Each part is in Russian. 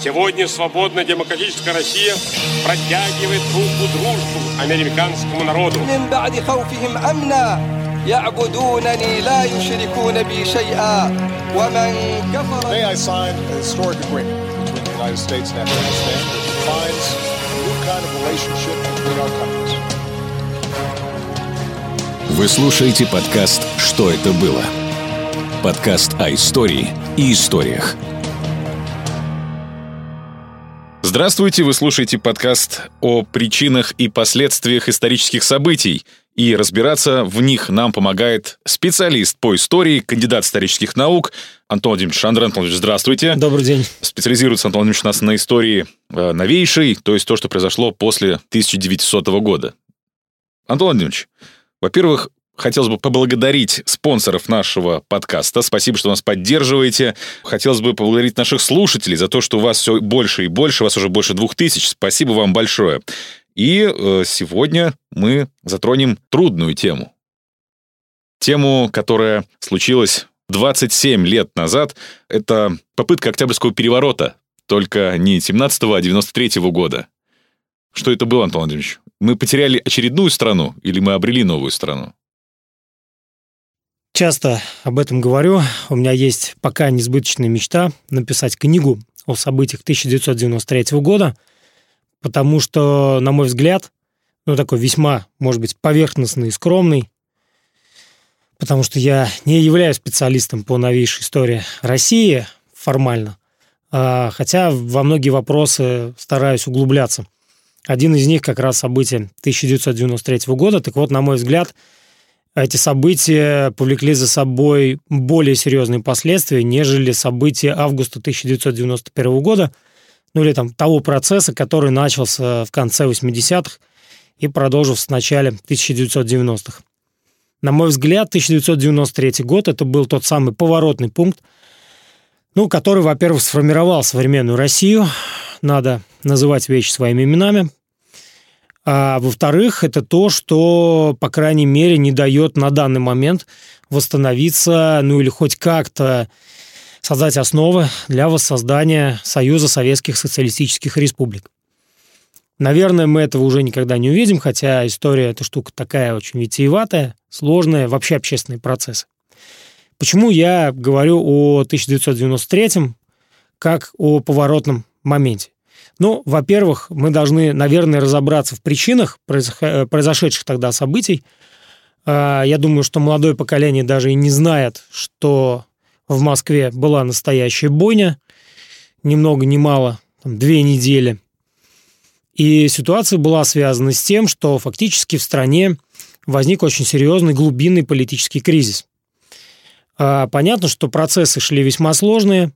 Сегодня свободная демократическая Россия протягивает руку дружбу американскому народу. يعبدونني لا يشركون بي شيئا ومن كفر May I sign a historic agreement between the United States and Afghanistan that defines a new kind of relationship between our countries. Вы слушаете подкаст «Что это было?» Подкаст о истории и историях – Здравствуйте, вы слушаете подкаст о причинах и последствиях исторических событий. И разбираться в них нам помогает специалист по истории, кандидат исторических наук Антон Владимирович Шандр. Антон здравствуйте. Добрый день. Специализируется Антон Владимирович у нас на истории э, новейшей, то есть то, что произошло после 1900 года. Антон Владимирович, во-первых, Хотелось бы поблагодарить спонсоров нашего подкаста. Спасибо, что нас поддерживаете. Хотелось бы поблагодарить наших слушателей за то, что у вас все больше и больше. У вас уже больше двух тысяч. Спасибо вам большое. И э, сегодня мы затронем трудную тему. Тему, которая случилась 27 лет назад. Это попытка Октябрьского переворота. Только не 17-го, а 93-го года. Что это было, Антон Владимирович? Мы потеряли очередную страну или мы обрели новую страну? Часто об этом говорю. У меня есть пока несбыточная мечта написать книгу о событиях 1993 года, потому что, на мой взгляд, ну, такой весьма, может быть, поверхностный и скромный, потому что я не являюсь специалистом по новейшей истории России формально, а, хотя во многие вопросы стараюсь углубляться. Один из них как раз события 1993 года. Так вот, на мой взгляд, эти события повлекли за собой более серьезные последствия, нежели события августа 1991 года, ну или там того процесса, который начался в конце 80-х и продолжился в начале 1990-х. На мой взгляд, 1993 год это был тот самый поворотный пункт, ну, который, во-первых, сформировал современную Россию, надо называть вещи своими именами, а во-вторых, это то, что, по крайней мере, не дает на данный момент восстановиться, ну или хоть как-то создать основы для воссоздания Союза Советских Социалистических Республик. Наверное, мы этого уже никогда не увидим, хотя история эта штука такая очень витиеватая, сложная, вообще общественные процессы. Почему я говорю о 1993 как о поворотном моменте? Ну, во-первых, мы должны, наверное, разобраться в причинах э, произошедших тогда событий. А, я думаю, что молодое поколение даже и не знает, что в Москве была настоящая бойня, ни много ни мало, там, две недели. И ситуация была связана с тем, что фактически в стране возник очень серьезный глубинный политический кризис. А, понятно, что процессы шли весьма сложные,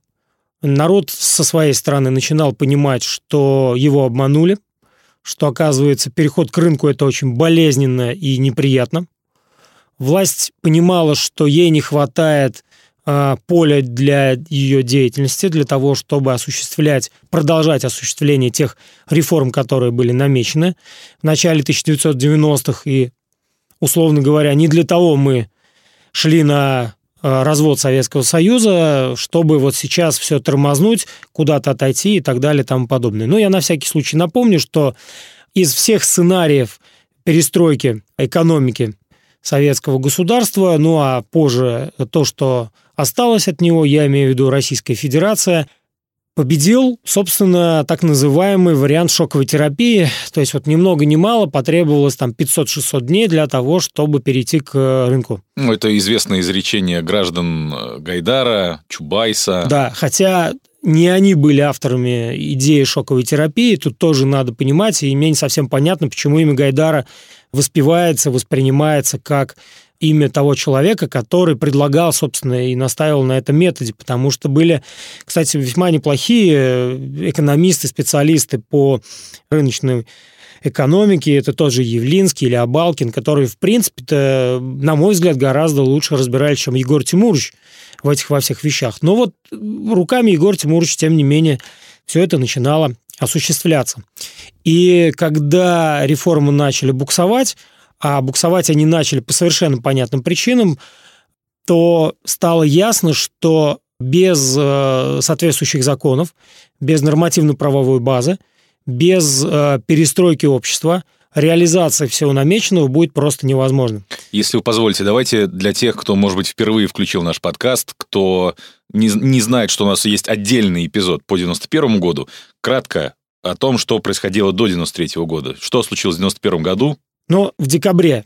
народ со своей стороны начинал понимать, что его обманули, что, оказывается, переход к рынку – это очень болезненно и неприятно. Власть понимала, что ей не хватает э, поля для ее деятельности, для того, чтобы осуществлять, продолжать осуществление тех реформ, которые были намечены в начале 1990-х. И, условно говоря, не для того мы шли на развод Советского Союза, чтобы вот сейчас все тормознуть, куда-то отойти и так далее и тому подобное. Но я на всякий случай напомню, что из всех сценариев перестройки экономики советского государства, ну а позже то, что осталось от него, я имею в виду Российская Федерация, победил, собственно, так называемый вариант шоковой терапии. То есть вот ни много ни мало потребовалось там 500-600 дней для того, чтобы перейти к э, рынку. Ну, это известное изречение граждан э, Гайдара, Чубайса. Да, хотя не они были авторами идеи шоковой терапии, тут тоже надо понимать, и мне не совсем понятно, почему имя Гайдара воспевается, воспринимается как имя того человека, который предлагал, собственно, и настаивал на этом методе, потому что были, кстати, весьма неплохие э, экономисты, специалисты по рыночной экономике, это тот же Явлинский или Абалкин, которые, в принципе-то, на мой взгляд, гораздо лучше разбирались, чем Егор Тимурович в этих во всех вещах. Но вот руками Егор Тимурович, тем не менее, все это начинало осуществляться. И когда реформы начали буксовать, а буксовать они начали по совершенно понятным причинам, то стало ясно, что без э, соответствующих законов, без нормативно-правовой базы, без э, перестройки общества, реализация всего намеченного будет просто невозможна. Если вы позволите, давайте для тех, кто, может быть, впервые включил наш подкаст, кто не, не знает, что у нас есть отдельный эпизод по 91 году, кратко о том, что происходило до 93 года. Что случилось в 91 году? Ну, в декабре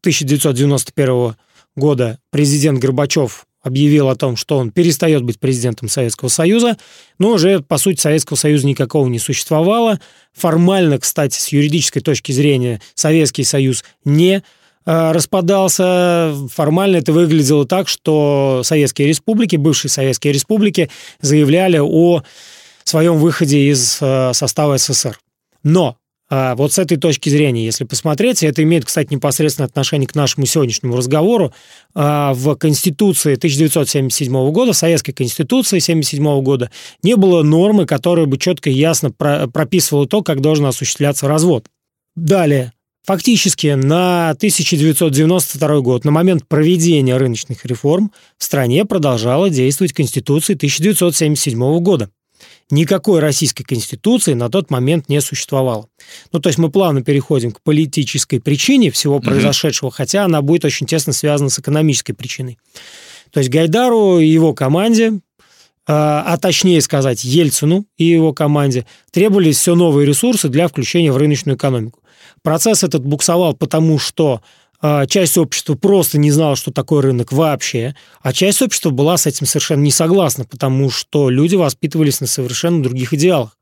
1991 года президент Горбачев объявил о том, что он перестает быть президентом Советского Союза, но уже, по сути, Советского Союза никакого не существовало. Формально, кстати, с юридической точки зрения, Советский Союз не э, распадался. Формально это выглядело так, что советские республики, бывшие советские республики, заявляли о своем выходе из э, состава СССР. Но вот с этой точки зрения, если посмотреть, это имеет, кстати, непосредственное отношение к нашему сегодняшнему разговору, а, в Конституции 1977 года, в Советской Конституции 1977 года не было нормы, которая бы четко и ясно прописывала то, как должен осуществляться развод. Далее, Фактически на 1992 год, на момент проведения рыночных реформ, в стране продолжала действовать Конституция 1977 года никакой российской конституции на тот момент не существовало. Ну, то есть мы плавно переходим к политической причине всего произошедшего, угу. хотя она будет очень тесно связана с экономической причиной. То есть Гайдару и его команде, а, а точнее сказать Ельцину и его команде, требовались все новые ресурсы для включения в рыночную экономику. Процесс этот буксовал потому, что часть общества просто не знала, что такое рынок вообще, а часть общества была с этим совершенно не согласна, потому что люди воспитывались на совершенно других идеалах.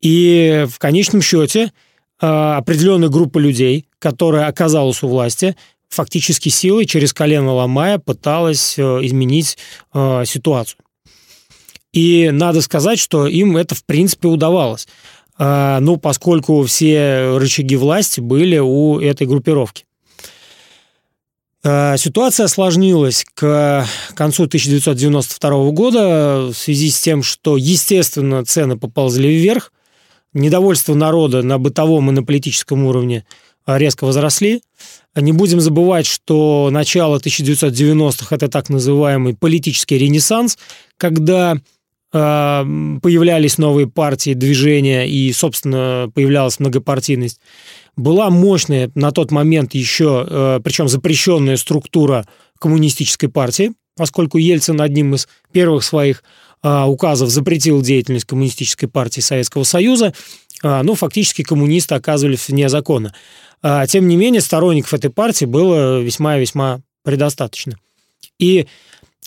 И в конечном счете а, определенная группа людей, которая оказалась у власти, фактически силой через колено ломая пыталась э, изменить э, ситуацию. И надо сказать, что им это в принципе удавалось. А, ну, поскольку все рычаги власти были у этой группировки. Э, ситуация осложнилась к концу 1992 года в связи с тем, что, естественно, цены поползли вверх, недовольство народа на бытовом и на политическом уровне э, резко возросли. Не будем забывать, что начало 1990-х – это так называемый политический ренессанс, когда э, появлялись новые партии, движения и, собственно, появлялась многопартийность была мощная на тот момент еще, э, причем запрещенная структура коммунистической партии, поскольку Ельцин одним из первых своих э, указов запретил деятельность коммунистической партии Советского Союза, э, ну, фактически коммунисты оказывались вне закона. Тем не менее, сторонников этой партии было весьма и весьма предостаточно. И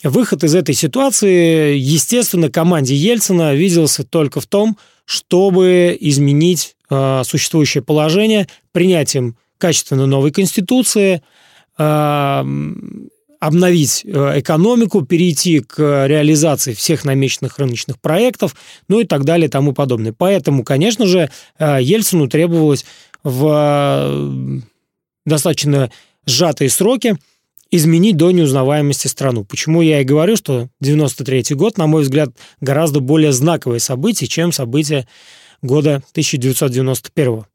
выход из этой ситуации, естественно, команде Ельцина виделся только в том, чтобы изменить существующее положение принятием качественно новой конституции, э, обновить э, экономику, перейти к реализации всех намеченных рыночных проектов, ну и так далее и тому подобное. Поэтому, конечно же, э, Ельцину требовалось в э, достаточно сжатые сроки изменить до неузнаваемости страну. Почему я и говорю, что 93 год, на мой взгляд, гораздо более знаковое событие, чем событие года 1991.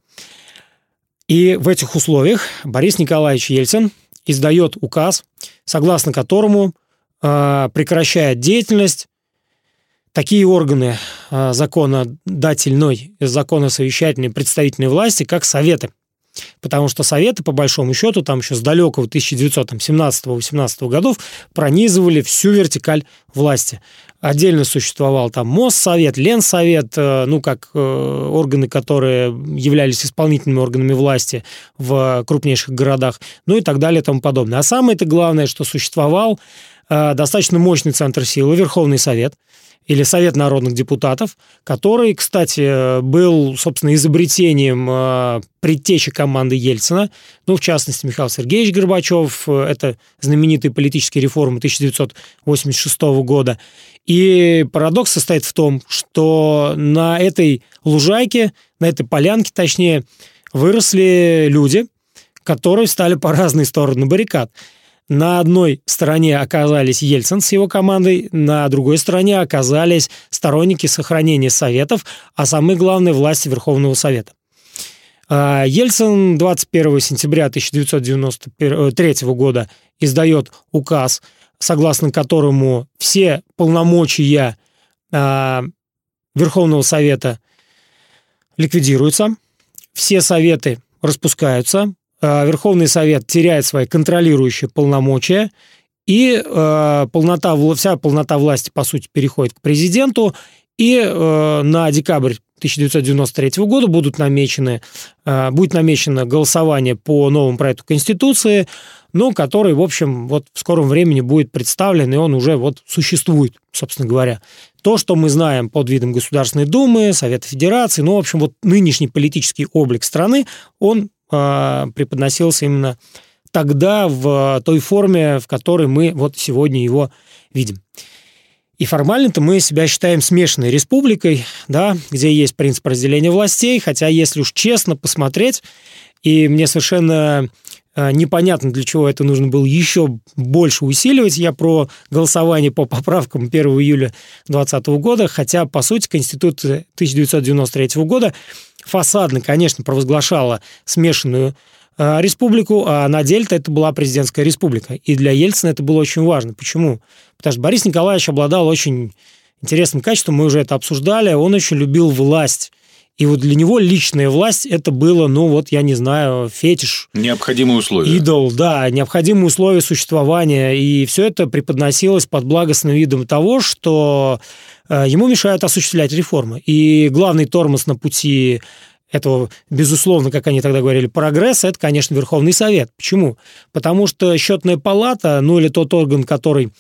И в этих условиях Борис Николаевич Ельцин издает указ, согласно которому э, прекращает деятельность такие органы э, законодательной, законосовещательной, представительной власти, как Советы. Потому что Советы, по большому счету, там еще с далекого 1917-18 годов пронизывали всю вертикаль власти. Отдельно существовал там Моссовет, Ленсовет, э, ну, как э, органы, которые являлись исполнительными органами власти в крупнейших городах, ну и так далее и тому подобное. А самое-то главное, что существовал э, достаточно мощный центр силы, Верховный Совет – или Совет народных депутатов, который, кстати, был, собственно, изобретением э, предтечи команды Ельцина, ну, в частности, Михаил Сергеевич Горбачев, э, это знаменитые политические реформы 1986 года. И парадокс состоит в том, что на этой лужайке, на этой полянке, точнее, выросли люди, которые стали по разные стороны баррикад. На одной стороне оказались Ельцин с его командой, на другой стороне оказались сторонники сохранения Советов, а самое главное – власти Верховного Совета. А, Ельцин 21 сентября 1993 года издает указ, согласно которому все полномочия э, Верховного Совета ликвидируются, все советы распускаются, э, Верховный Совет теряет свои контролирующие полномочия, и э, полнота, вся полнота власти, по сути, переходит к президенту, и э, на декабрь 1993 года будут намечены, э, будет намечено голосование по новому проекту Конституции, но который, в общем, вот в скором времени будет представлен, и он уже вот существует, собственно говоря. То, что мы знаем под видом Государственной Думы, Совета Федерации, ну, в общем, вот нынешний политический облик страны, он э, преподносился именно тогда в той форме, в которой мы вот сегодня его видим. И формально-то мы себя считаем смешанной республикой, да, где есть принцип разделения властей, хотя если уж честно посмотреть, и мне совершенно э, непонятно, для чего это нужно было еще больше усиливать. Я про голосование по поправкам 1 июля 2020 года, хотя, по сути, Конституция 1993 года фасадно, конечно, провозглашала смешанную Э, республику, а на Дельта это была президентская республика. И для Ельцина это было очень важно. Почему? Потому что Борис Николаевич обладал очень интересным качеством, мы уже это обсуждали, он очень любил власть. И вот для него личная власть это было, ну вот, я не знаю, фетиш. Необходимые условия. Идол, да, необходимые условия существования. И все это преподносилось под благостным видом того, что э, ему мешают осуществлять реформы. И главный тормоз на пути этого, безусловно, как они тогда говорили, прогресса, это, конечно, Верховный Совет. Почему? Потому что счетная палата, ну или тот орган, который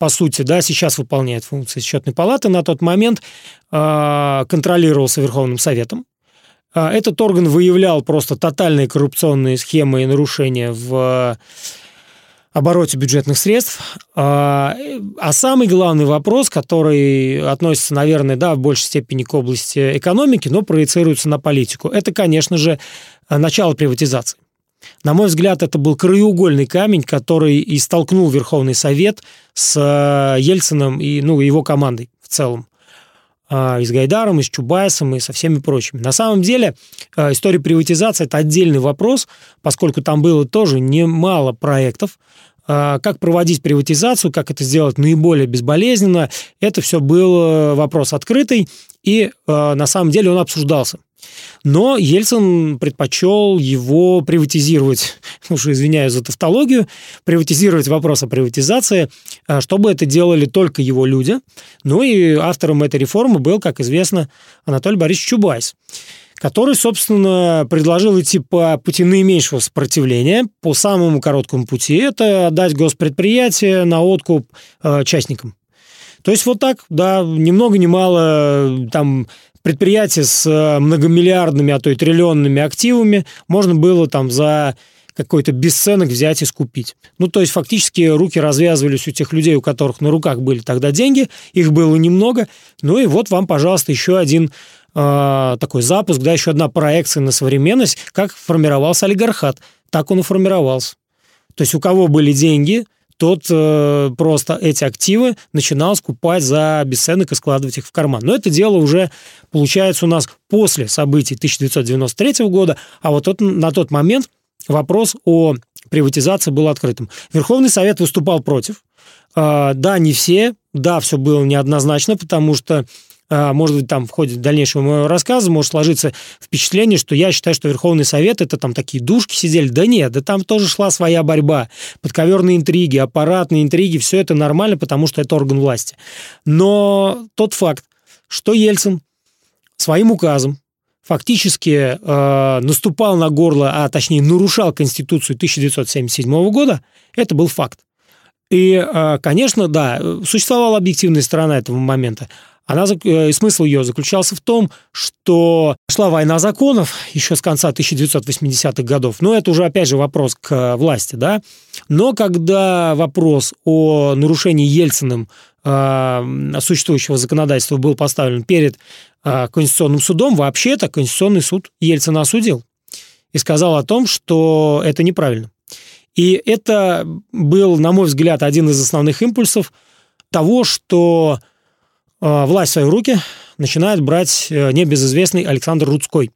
по сути, да, сейчас выполняет функции счетной палаты, на тот момент э, контролировался Верховным Советом. Э, этот орган выявлял просто тотальные коррупционные схемы и нарушения в обороте бюджетных средств. А, а самый главный вопрос, который относится, наверное, да, в большей степени к области экономики, но проецируется на политику, это, конечно же, начало приватизации. На мой взгляд, это был краеугольный камень, который и столкнул Верховный Совет с э, Ельцином и ну, его командой в целом. А, и с Гайдаром, и с Чубайсом, и со всеми прочими. На самом деле а, история приватизации – это отдельный вопрос, поскольку там было тоже немало проектов, а, как проводить приватизацию, как это сделать наиболее безболезненно, это все был вопрос открытый, и на самом деле он обсуждался. Но Ельцин предпочел его приватизировать, уже извиняюсь за тавтологию, приватизировать вопрос о приватизации, а, чтобы это делали только его люди. Ну и автором этой реформы был, как известно, Анатолий Борисович Чубайс который, собственно, предложил идти по пути наименьшего сопротивления, по самому короткому пути. Это отдать госпредприятие на откуп э, частникам. То есть вот так, да, ни много ни мало, там предприятие с э, многомиллиардными, а то и триллионными активами можно было там за какой-то бесценок взять и скупить. Ну, то есть фактически руки развязывались у тех людей, у которых на руках были тогда деньги, их было немного. Ну и вот вам, пожалуйста, еще один э, такой запуск, да, еще одна проекция на современность, как формировался олигархат. Так он и формировался. То есть у кого были деньги – тот э, просто эти активы начинал скупать за бесценок и складывать их в карман. Но это дело уже получается у нас после событий 1993 года, а вот тот, на тот момент вопрос о приватизации был открытым. Верховный Совет выступал против. Э, да, не все, да, все было неоднозначно, потому что может быть, там в ходе дальнейшего моего рассказа может сложиться впечатление, что я считаю, что Верховный Совет это там такие душки сидели. Да нет, да там тоже шла своя борьба. Подковерные интриги, аппаратные интриги, все это нормально, потому что это орган власти. Но тот факт, что Ельцин своим указом фактически э, наступал на горло, а точнее нарушал Конституцию 1977 года, это был факт. И, э, конечно, да, существовала объективная сторона этого момента. Она, э, смысл ее заключался в том, что шла война законов еще с конца 1980-х годов. Но это уже, опять же, вопрос к э, власти, да. Но когда вопрос о нарушении Ельциным э, существующего законодательства был поставлен перед э, Конституционным судом, вообще-то Конституционный суд Ельцина осудил и сказал о том, что это неправильно. И это был, на мой взгляд, один из основных импульсов того, что власть в свои руки начинает брать э, небезызвестный Александр Рудской.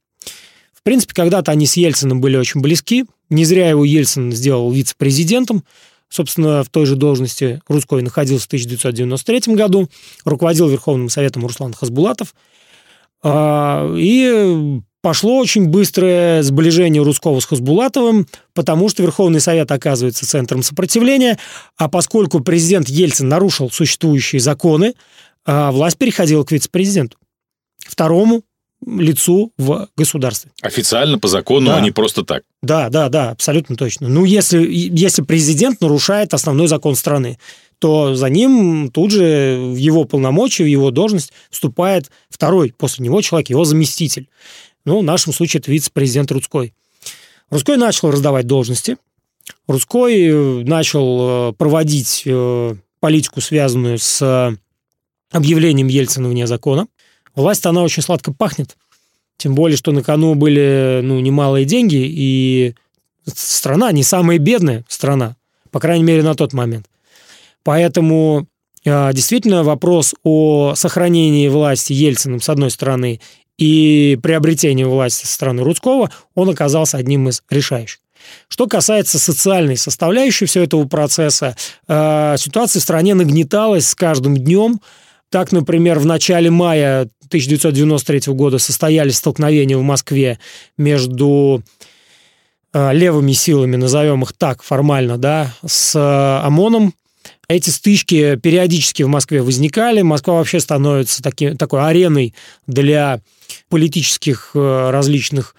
В принципе, когда-то они с Ельциным были очень близки. Не зря его Ельцин сделал вице-президентом. собственно, в той же должности Русской находился в 1993 году, руководил Верховным Советом Руслан Хасбулатов. А, и пошло очень быстрое сближение Русского с Хасбулатовым, потому что Верховный Совет оказывается центром сопротивления, а поскольку президент Ельцин нарушил существующие законы, а, власть переходила к вице-президенту, второму лицу в государстве. Официально, по закону, Да. а не просто так. Да, да, да, абсолютно точно. Ну, если, если президент нарушает основной закон страны, то за ним тут же в его полномочия, в его должность вступает второй после него человек, его заместитель. Ну, в нашем случае это вице-президент Рудской. Рудской начал раздавать должности. Рудской э, начал э, проводить э, политику, связанную с объявлением Ельцина вне закона. Власть, она очень сладко пахнет. Тем более, что на кону были ну, немалые деньги, и страна не самая бедная страна, по крайней мере, на тот момент. Поэтому э, действительно вопрос о сохранении власти Ельциным, с одной стороны, и приобретении власти со стороны Рудского, он оказался одним из решающих. Что касается социальной составляющей всего этого процесса, э, ситуация в стране нагнеталась с каждым днем. Так, например, в начале мая 1993 года состоялись столкновения в Москве между э, левыми силами, назовем их так формально, да, с э, ОМОНом. Эти стычки периодически в Москве возникали. Москва вообще становится таки, такой ареной для политических э, различных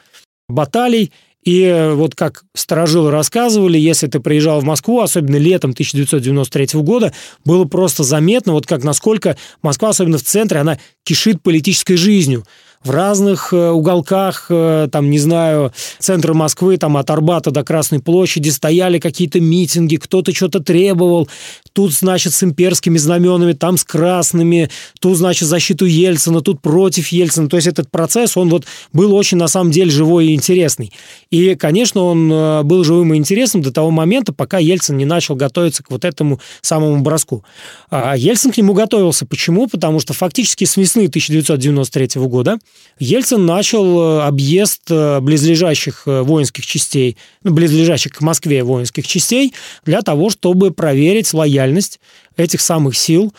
баталий. И э, вот как сторожилы рассказывали, если ты приезжал в Москву, особенно летом 1993 года, было просто заметно, вот как насколько Москва, особенно в центре, она кишит политической жизнью. В разных э, уголках, э, там, не знаю, центра Москвы, там, от Арбата до Красной площади стояли какие-то митинги, кто-то что-то требовал. Тут, значит, с имперскими знаменами, там с красными, тут, значит, защиту Ельцина, тут против Ельцина. То есть этот процесс, он вот был очень, на самом деле, живой и интересный. И, конечно, он э, был живым и интересным до того момента, пока Ельцин не начал готовиться к вот этому самому броску. А Ельцин к нему готовился. Почему? Потому что фактически с весны 1993 года Ельцин начал э, объезд э, близлежащих воинских частей, ну, близлежащих к Москве воинских частей, для того, чтобы проверить лояльность этих самых сил,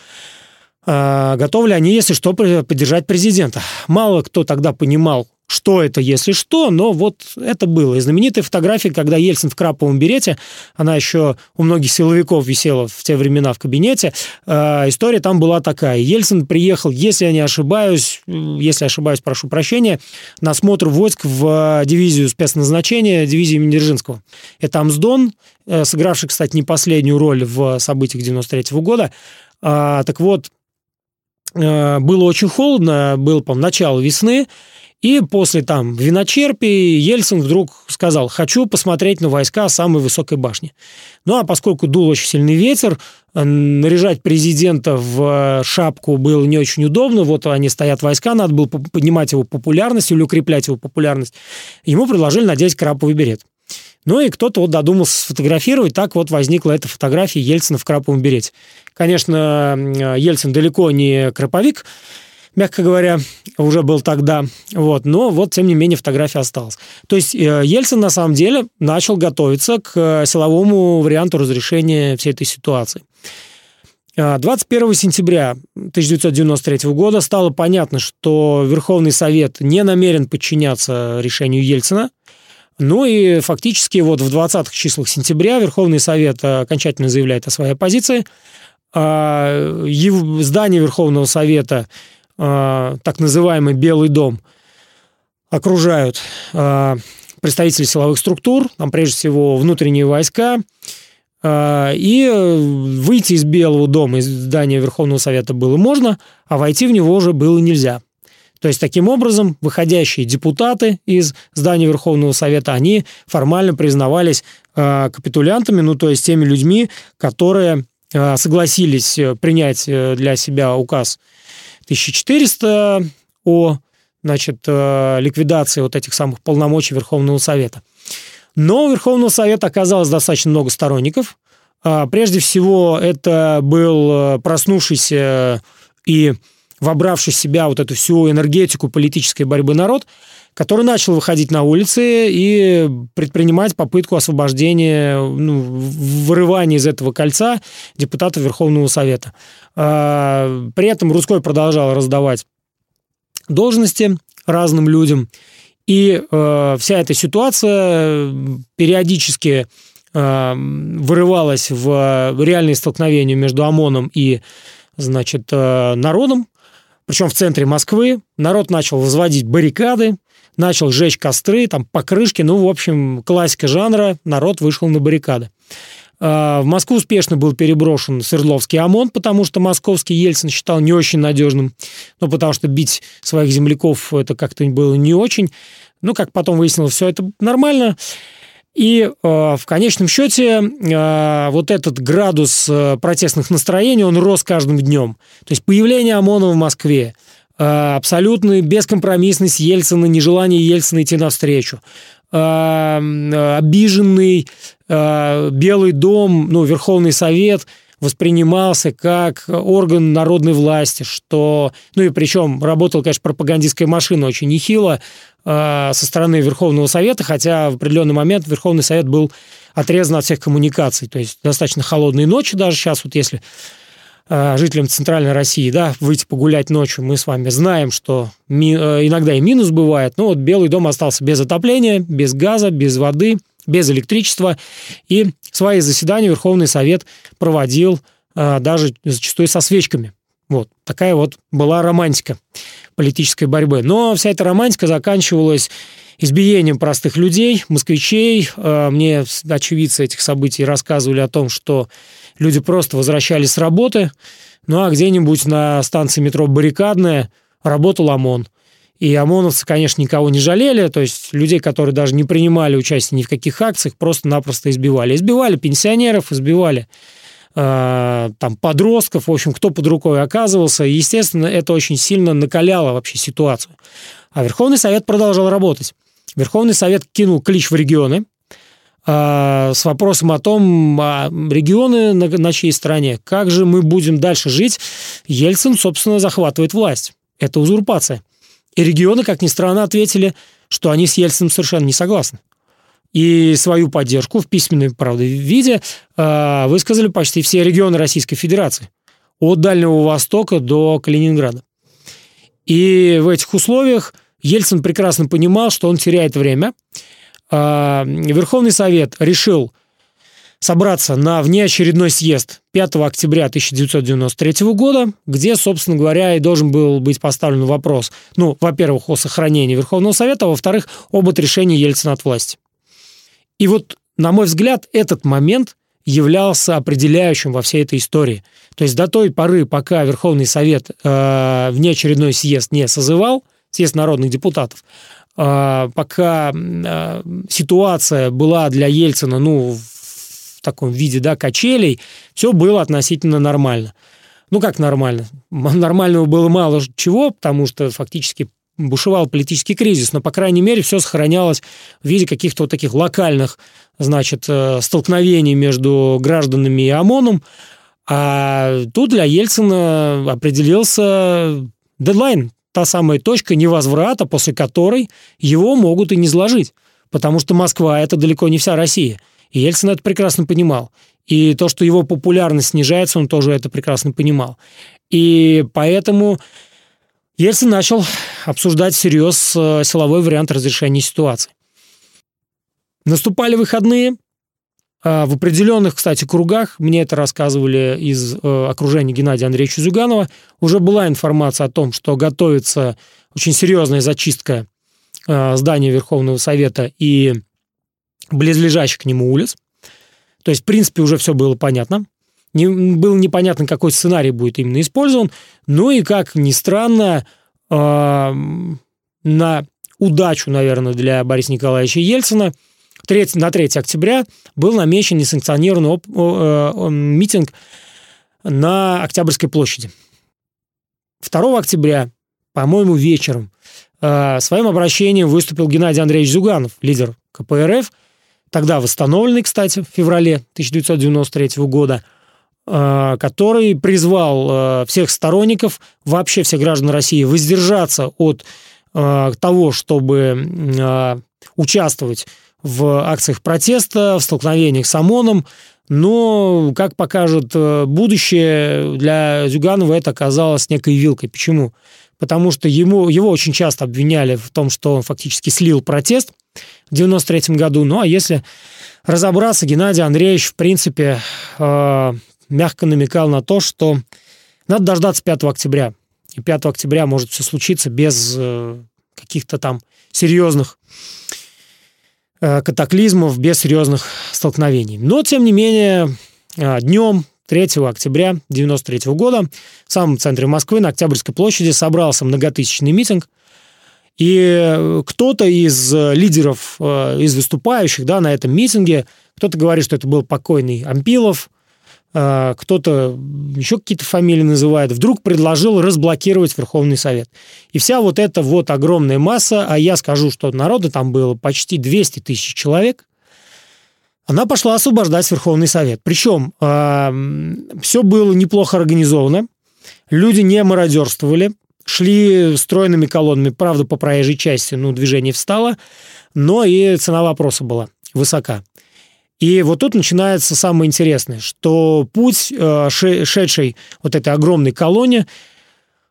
а, готовы ли они, если что, поддержать президента. Мало кто тогда понимал, что это, если что, но вот это было. И знаменитая фотография, когда Ельцин в краповом берете, она еще у многих силовиков висела в те времена в кабинете, э, история там была такая. Ельцин приехал, если я не ошибаюсь, э, если ошибаюсь, прошу прощения, на осмотр войск в э, дивизию спецназначения, дивизию имени Дзержинского. Это Амсдон, э, сыгравший, кстати, не последнюю роль в событиях 93 года. А, так вот, э, было очень холодно, было, по начало весны, и после там виночерпий Ельцин вдруг сказал, хочу посмотреть на войска самой высокой башни. Ну а поскольку дул очень сильный ветер, э, наряжать президента в э, шапку было не очень удобно, вот они стоят войска, надо было по- поднимать его популярность или укреплять его популярность. Ему предложили надеть краповый берет. Ну и кто-то вот додумался сфотографировать, так вот возникла эта фотография Ельцина в краповом берете. Конечно, м, Ельцин далеко не краповик, мягко говоря, уже был тогда. Вот, но вот, тем не менее, фотография осталась. То есть э, Ельцин, на самом деле, начал готовиться к э, силовому варианту разрешения всей этой ситуации. А, 21 сентября 1993 года стало понятно, что Верховный Совет не намерен подчиняться решению Ельцина. Ну и фактически вот в 20-х числах сентября Верховный Совет э, окончательно заявляет о своей позиции. А, Здание Верховного Совета а, так называемый Белый дом, окружают а, представители силовых структур, там прежде всего внутренние войска, а, и э, выйти из Белого дома, из здания Верховного Совета было можно, а войти в него уже было нельзя. То есть, таким образом, выходящие депутаты из здания Верховного Совета, они формально признавались капитулянтами, ну, то есть теми людьми, которые согласились э, принять э, для себя указ 1400 о значит, э, ликвидации вот этих самых полномочий Верховного Совета. Но у Верховного Совета оказалось достаточно много сторонников. А, Прежде всего, это был э, проснувшийся и вобравший в себя вот эту всю энергетику политической борьбы народ, который начал выходить на улицы и предпринимать попытку освобождения, ну, вырывания из этого кольца депутата Верховного Совета. А, при этом Русской продолжал раздавать должности разным людям. И э, вся эта ситуация периодически э, вырывалась в реальные столкновения между ОМОНом и значит, народом, причем в центре Москвы. Народ начал возводить баррикады, начал жечь костры, там покрышки, ну, в общем, классика жанра, народ вышел на баррикады. А, в Москву успешно был переброшен Свердловский ОМОН, потому что московский Ельцин считал не очень надежным, ну, потому что бить своих земляков это как-то было не очень. Ну, как потом выяснилось, все это нормально. И э, в конечном счете э, вот этот градус э, протестных настроений, он рос каждым днем. То есть появление ОМОНа в Москве, абсолютная бескомпромиссность Ельцина, нежелание Ельцина идти навстречу, э, обиженный э, Белый дом, ну, Верховный Совет воспринимался как орган народной власти, что, ну и причем работала, конечно, пропагандистская машина очень нехило, Э, со стороны Верховного Совета, хотя в определенный момент Верховный Совет был отрезан от всех коммуникаций. То есть достаточно холодные ночи даже сейчас, вот если э, жителям Центральной России, да, выйти погулять ночью, мы с вами знаем, что ми, э, иногда и минус бывает. Но вот Белый дом остался без отопления, без газа, без воды, без электричества. И свои заседания Верховный Совет проводил даже зачастую со свечками. Вот такая вот была романтика политической борьбы. Но вся эта романтика заканчивалась избиением простых людей, москвичей. Мне очевидцы этих событий рассказывали о том, что люди просто возвращались с работы, ну а где-нибудь на станции метро «Баррикадная» работал ОМОН. И ОМОНовцы, конечно, никого не жалели, то есть людей, которые даже не принимали участие ни в каких акциях, просто-напросто избивали. Избивали пенсионеров, избивали Э, там подростков, в общем, кто под рукой оказывался. И, естественно, это очень сильно накаляло вообще ситуацию. А Верховный Совет продолжал работать. Верховный Совет кинул клич в регионы с вопросом о том, а регионы на, на чьей стороне, как же мы будем дальше жить. Ельцин, собственно, захватывает власть. Это узурпация. И регионы, как ни странно, ответили, что они с Ельциным совершенно не согласны и свою поддержку в письменной, правда, виде э, высказали почти все регионы Российской Федерации, от Дальнего Востока до Калининграда. И в этих условиях Ельцин прекрасно понимал, что он теряет время. Э, Верховный Совет решил собраться на внеочередной съезд 5 октября 1993 года, где, собственно говоря, и должен был быть поставлен вопрос, ну, во-первых, о сохранении Верховного Совета, а во-вторых, об отрешении Ельцина от власти. И вот, на мой взгляд, этот момент являлся определяющим во всей этой истории. То есть до той поры, пока Верховный Совет э, внеочередной съезд не созывал, съезд народных депутатов, пока э, ситуация была для Ельцина, ну, в таком виде, да, качелей, все было относительно нормально. Ну, как нормально? Нормального было мало чего, потому что фактически бушевал политический кризис, но, по крайней мере, все сохранялось в виде каких-то вот таких локальных, значит, э, столкновений между гражданами и ОМОНом. А тут для Ельцина определился дедлайн, та самая точка невозврата, после которой его могут и не сложить. Потому что Москва – это далеко не вся Россия. И Ельцин это прекрасно понимал. И то, что его популярность снижается, он тоже это прекрасно понимал. И поэтому Ельцин начал обсуждать всерьез э, силовой вариант разрешения ситуации. Наступали выходные. А, в определенных, кстати, кругах, мне это рассказывали из э, окружения Геннадия Андреевича Зюганова, уже была информация о том, что готовится очень серьезная зачистка э, здания Верховного Совета и близлежащих к нему улиц. То есть, в принципе, уже все было понятно. Не, было непонятно, какой сценарий будет именно использован. Ну и, как ни странно, э, на удачу, наверное, для Бориса Николаевича Ельцина, 3, на 3 октября был намечен несанкционированный э, митинг на Октябрьской площади. 2 октября, по-моему, вечером, э, своим обращением выступил Геннадий Андреевич Зюганов, лидер КПРФ, тогда восстановленный, кстати, в феврале 1993 года – Э, который призвал всех сторонников, вообще всех граждан России, воздержаться от того, чтобы участвовать в акциях протеста, в столкновениях с ОМОНом, но, как покажет э, будущее, для Зюганова это оказалось некой вилкой. Почему? Потому что ему, его очень часто обвиняли в том, что он фактически слил протест в 93 году. Ну, а если разобраться, Геннадий Андреевич, в принципе, э, мягко намекал на то, что надо дождаться 5 октября. И 5 октября может все случиться без э, каких-то там серьезных катаклизмов, без серьезных столкновений. Но, тем не менее, э, днем 3 октября 1993 года в самом центре Москвы на Октябрьской площади собрался многотысячный митинг, и кто-то из лидеров, э, из выступающих да, на этом митинге, кто-то говорит, что это был покойный Ампилов, кто-то еще какие-то фамилии называет, вдруг предложил разблокировать Верховный Совет. И вся вот эта вот огромная масса, а я скажу, что народа там было почти 200 тысяч человек, она пошла освобождать Верховный Совет. Причем э, все было неплохо организовано, люди не мародерствовали, шли стройными колоннами, правда, по проезжей части, ну, движение встало, но и цена вопроса была высока. И вот тут начинается самое интересное, что путь, э, шедший вот этой огромной колонне,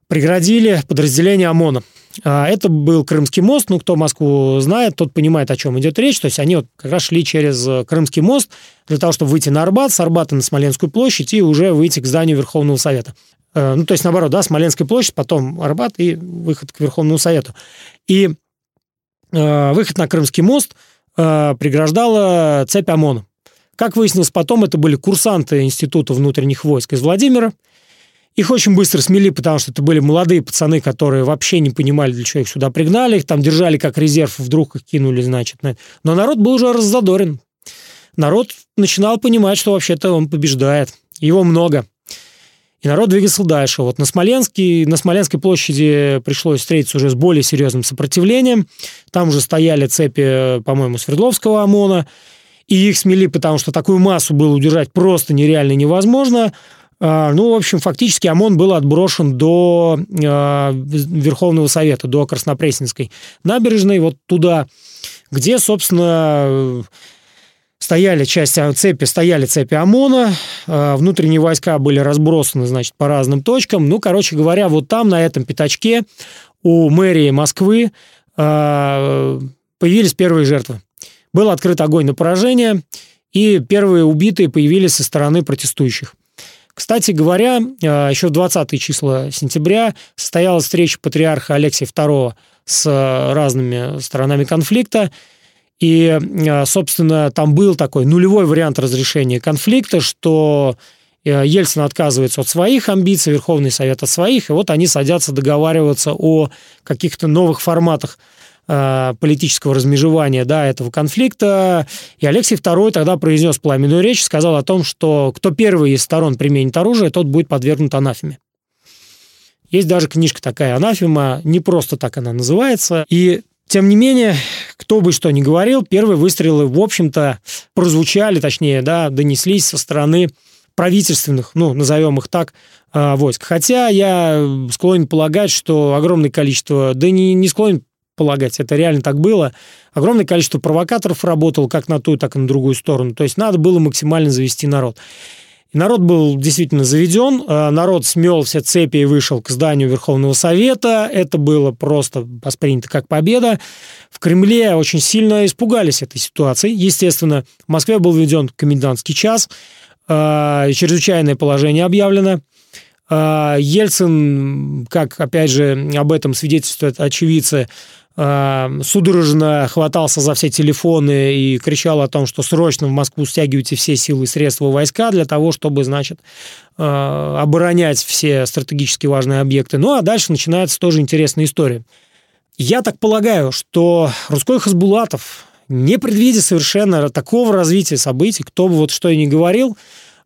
преградили подразделение ОМОНа. А, это был Крымский мост, ну, кто Москву знает, тот понимает, о чем идет речь. То есть они вот как раз шли через э, Крымский мост для того, чтобы выйти на Арбат, с Арбата на Смоленскую площадь и уже выйти к зданию Верховного Совета. Э, ну, то есть, наоборот, да, Смоленская площадь, потом Арбат и выход к Верховному Совету. И э, выход на Крымский мост – э, преграждала цепь ОМОНа. Как выяснилось потом, это были курсанты Института внутренних войск из Владимира. Их очень быстро смели, потому что это были молодые пацаны, которые вообще не понимали, для чего их сюда пригнали. Их там держали как резерв, вдруг их кинули, значит. Но народ был уже раззадорен. Народ начинал понимать, что вообще-то он побеждает. Его много. И народ двигался дальше. Вот на, Смоленске, на Смоленской площади пришлось встретиться уже с более серьезным сопротивлением. Там уже стояли цепи, по-моему, Свердловского ОМОНа. И их смели, потому что такую массу было удержать просто нереально невозможно. А, ну, в общем, фактически ОМОН был отброшен до а, Верховного Совета, до Краснопресненской набережной, вот туда, где, собственно, стояли части цепи, стояли цепи ОМОНа, а, внутренние войска были разбросаны, значит, по разным точкам. Ну, короче говоря, вот там, на этом пятачке, у мэрии Москвы а, появились первые жертвы. Был открыт огонь на поражение, и первые убитые появились со стороны протестующих. Кстати говоря, а, еще в 20 числа сентября состоялась встреча патриарха Алексия II с разными сторонами конфликта, и, а, собственно, там был такой нулевой вариант разрешения конфликта, что э, Ельцин отказывается от своих амбиций, Верховный Совет от своих, и вот они садятся договариваться о каких-то новых форматах а, политического размежевания да, этого конфликта. И Алексей II тогда произнес пламенную речь, сказал о том, что кто первый из сторон применит оружие, тот будет подвергнут анафеме. Есть даже книжка такая «Анафема», не просто так она называется. И тем не менее, кто бы что ни говорил, первые выстрелы, в общем-то, прозвучали, точнее, да, донеслись со стороны правительственных, ну, назовем их так, а, войск. Хотя я склонен полагать, что огромное количество, да не, не склонен полагать, это реально так было, огромное количество провокаторов работало как на ту, так и на другую сторону. То есть надо было максимально завести народ. Народ был действительно заведен, э, народ смел все цепи и вышел к зданию Верховного Совета. Это было просто воспринято как победа. В Кремле очень сильно испугались этой ситуации. Естественно, в Москве был введен комендантский час, э, чрезвычайное положение объявлено. Э, Ельцин, как, опять же, об этом свидетельствуют очевидцы, судорожно хватался за все телефоны и кричал о том, что срочно в Москву стягивайте все силы средства войска для того, чтобы, значит, э, оборонять все стратегически важные объекты. Ну, а дальше начинается тоже интересная история. Я так полагаю, что Русской Хасбулатов, не предвидя совершенно такого развития событий, кто бы вот что и ни говорил,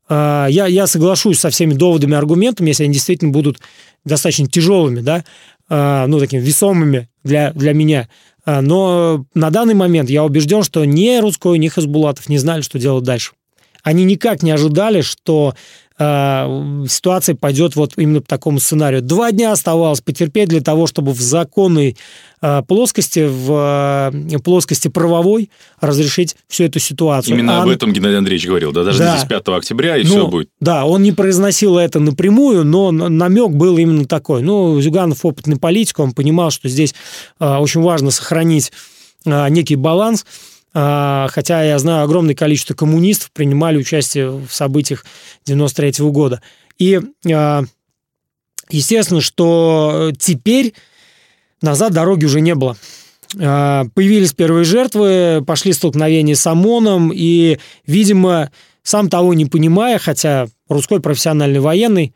э, я, я соглашусь со всеми доводами аргументами, если они действительно будут достаточно тяжелыми, да, э, ну, такими весомыми для, для меня. А, но на данный момент я убежден, что ни Русской, ни Хасбулатов не знали, что делать дальше. Они никак не ожидали, что э, ситуация пойдет вот именно по такому сценарию. Два дня оставалось потерпеть для того, чтобы в законной э, плоскости, в э, плоскости правовой разрешить всю эту ситуацию. Именно а об этом Геннадий Андреевич говорил, да, даже Да. здесь 5 октября, и ну, все будет. Да, он не произносил это напрямую, но намек был именно такой. Ну, Зюганов опытный политик, он понимал, что здесь э, очень важно сохранить некий баланс. Э, хотя я знаю, огромное количество коммунистов принимали участие в событиях 93 года. И э, естественно, что теперь назад дороги уже не было. Э, Появились первые жертвы, пошли столкновения с ОМОНом, и, видимо, сам того не понимая, хотя русской профессиональный военный,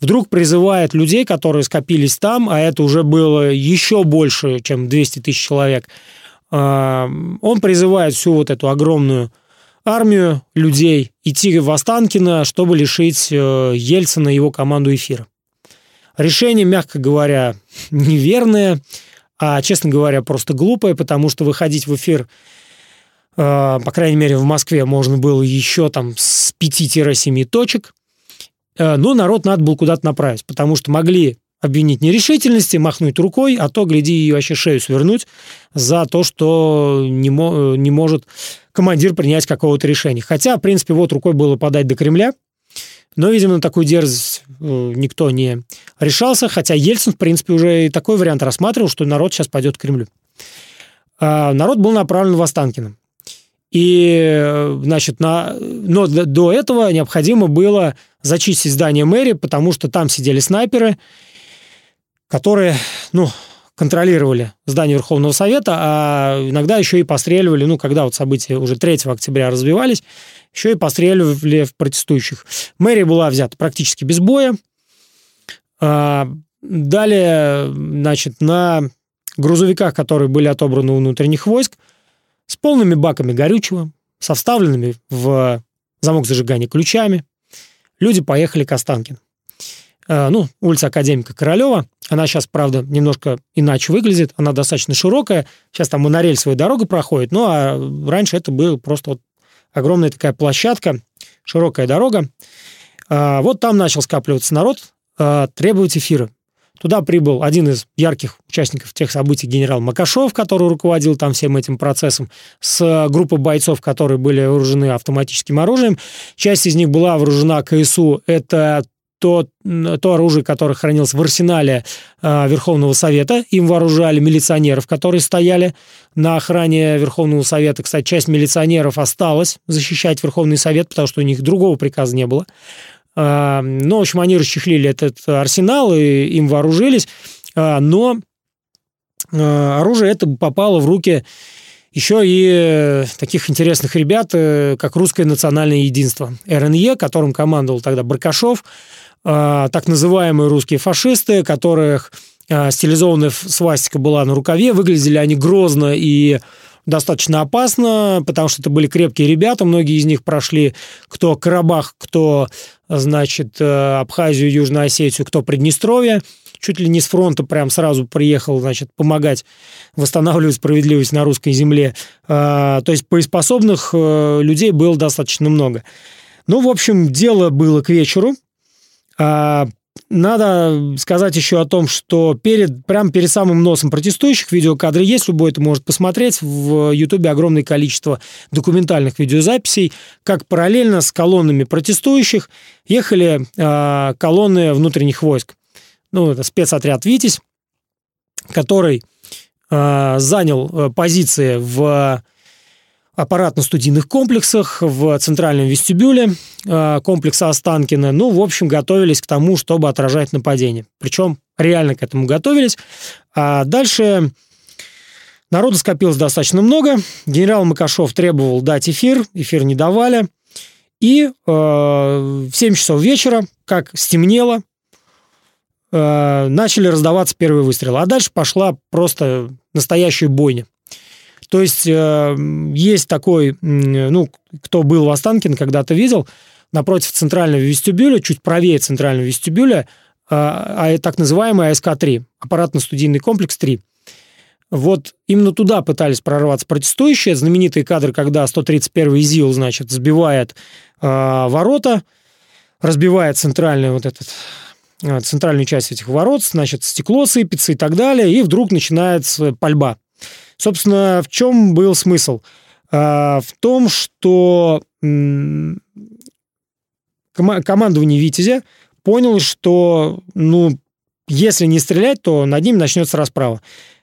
вдруг призывает людей, которые скопились там, а это уже было еще больше, чем 200 тысяч человек, он призывает всю вот эту огромную армию людей идти в Останкино, чтобы лишить э, Ельцина и его команду эфира. Решение, мягко говоря, неверное, а, честно говоря, просто глупое, потому что выходить в эфир, э, по крайней мере, в Москве можно было еще там с 5-7 точек, Э, но народ надо было куда-то направить, потому что могли обвинить нерешительности, махнуть рукой, а то, гляди, и вообще шею свернуть за то, что не, мо- не может командир принять какого-то решения. Хотя, в принципе, вот рукой было подать до Кремля, но, видимо, на такую дерзость э, никто не решался, хотя Ельцин, в принципе, уже и такой вариант рассматривал, что народ сейчас пойдет к Кремлю. А народ был направлен в Останкино. И, э, значит, на... но до этого необходимо было зачистить здание мэрии, потому что там сидели снайперы, которые, ну, контролировали здание Верховного Совета, а иногда еще и постреливали, ну, когда вот события уже 3 октября развивались, еще и постреливали в протестующих. Мэрия была взята практически без боя. А, Далее, значит, на грузовиках, которые были отобраны у внутренних войск, с полными баками горючего, со вставленными в замок зажигания ключами, люди поехали к Останкину. Э, Ну, улица Академика Королева. Она сейчас, правда, немножко иначе выглядит. Она достаточно широкая. Сейчас там монорельсовая дорога проходит. Ну, а раньше это была просто вот огромная такая площадка, широкая дорога. А, Вот там начал скапливаться народ, а, требовать эфира. Туда прибыл один из ярких участников тех событий, генерал Макашов, который руководил там всем этим процессом, с группой бойцов, которые были вооружены автоматическим оружием. Часть из них была вооружена КСУ. Это то, то оружие, которое хранилось в арсенале э, Верховного Совета. Им вооружали милиционеров, которые стояли на охране Верховного Совета. Кстати, часть милиционеров осталась защищать Верховный Совет, потому что у них другого приказа не было. А, Ну, в общем, они расчехлили этот арсенал и им вооружились, А, но оружие это попало в руки еще и э, таких интересных ребят, э, как Русское национальное единство, РНЕ, которым командовал тогда Баркашов, а, так называемые русские фашисты, которых а, стилизованная свастика была на рукаве, выглядели они грозно и достаточно опасно, потому что это были крепкие ребята, многие из них прошли кто Карабах, кто, значит, э, Абхазию, Южную Осетию, кто Приднестровье, чуть ли не с фронта прям сразу приехал, значит, помогать восстанавливать справедливость на русской земле. А, То есть боеспособных э, людей было достаточно много. Ну, в общем, дело было к вечеру. А, Надо сказать еще о том, что перед, прямо перед самым носом протестующих видеокадры есть, любой это может посмотреть. В Ютубе огромное количество документальных видеозаписей, как параллельно с колоннами протестующих ехали а, колонны внутренних войск. Ну, это спецотряд «Витязь», который а, занял а, позиции в аппаратно-студийных комплексах, в центральном вестибюле а, комплекса Останкина. Ну, в общем, готовились к тому, чтобы отражать нападение. Причем реально к этому готовились. А дальше народу скопилось достаточно много. Генерал Макашов требовал дать эфир, эфир не давали. И э, в 7 часов вечера, как стемнело, э, начали раздаваться первые выстрелы. А дальше пошла просто настоящая бойня. То есть э, есть такой, ну, кто был в Останкино, когда-то видел, напротив центрального вестибюля, чуть правее центрального вестибюля, э, а, так называемый АСК-3, аппаратно-студийный комплекс 3. Вот именно туда пытались прорваться протестующие. Знаменитые кадры, когда 131-й ЗИЛ, значит, сбивает э, ворота, разбивает центральную вот этот э, центральную часть этих ворот, значит, стекло сыпется и так далее, и вдруг начинается пальба. Собственно, в чем был смысл? А, в том, что командование «Витязя» понял, что, ну, если не стрелять, то над ним начнется расправа.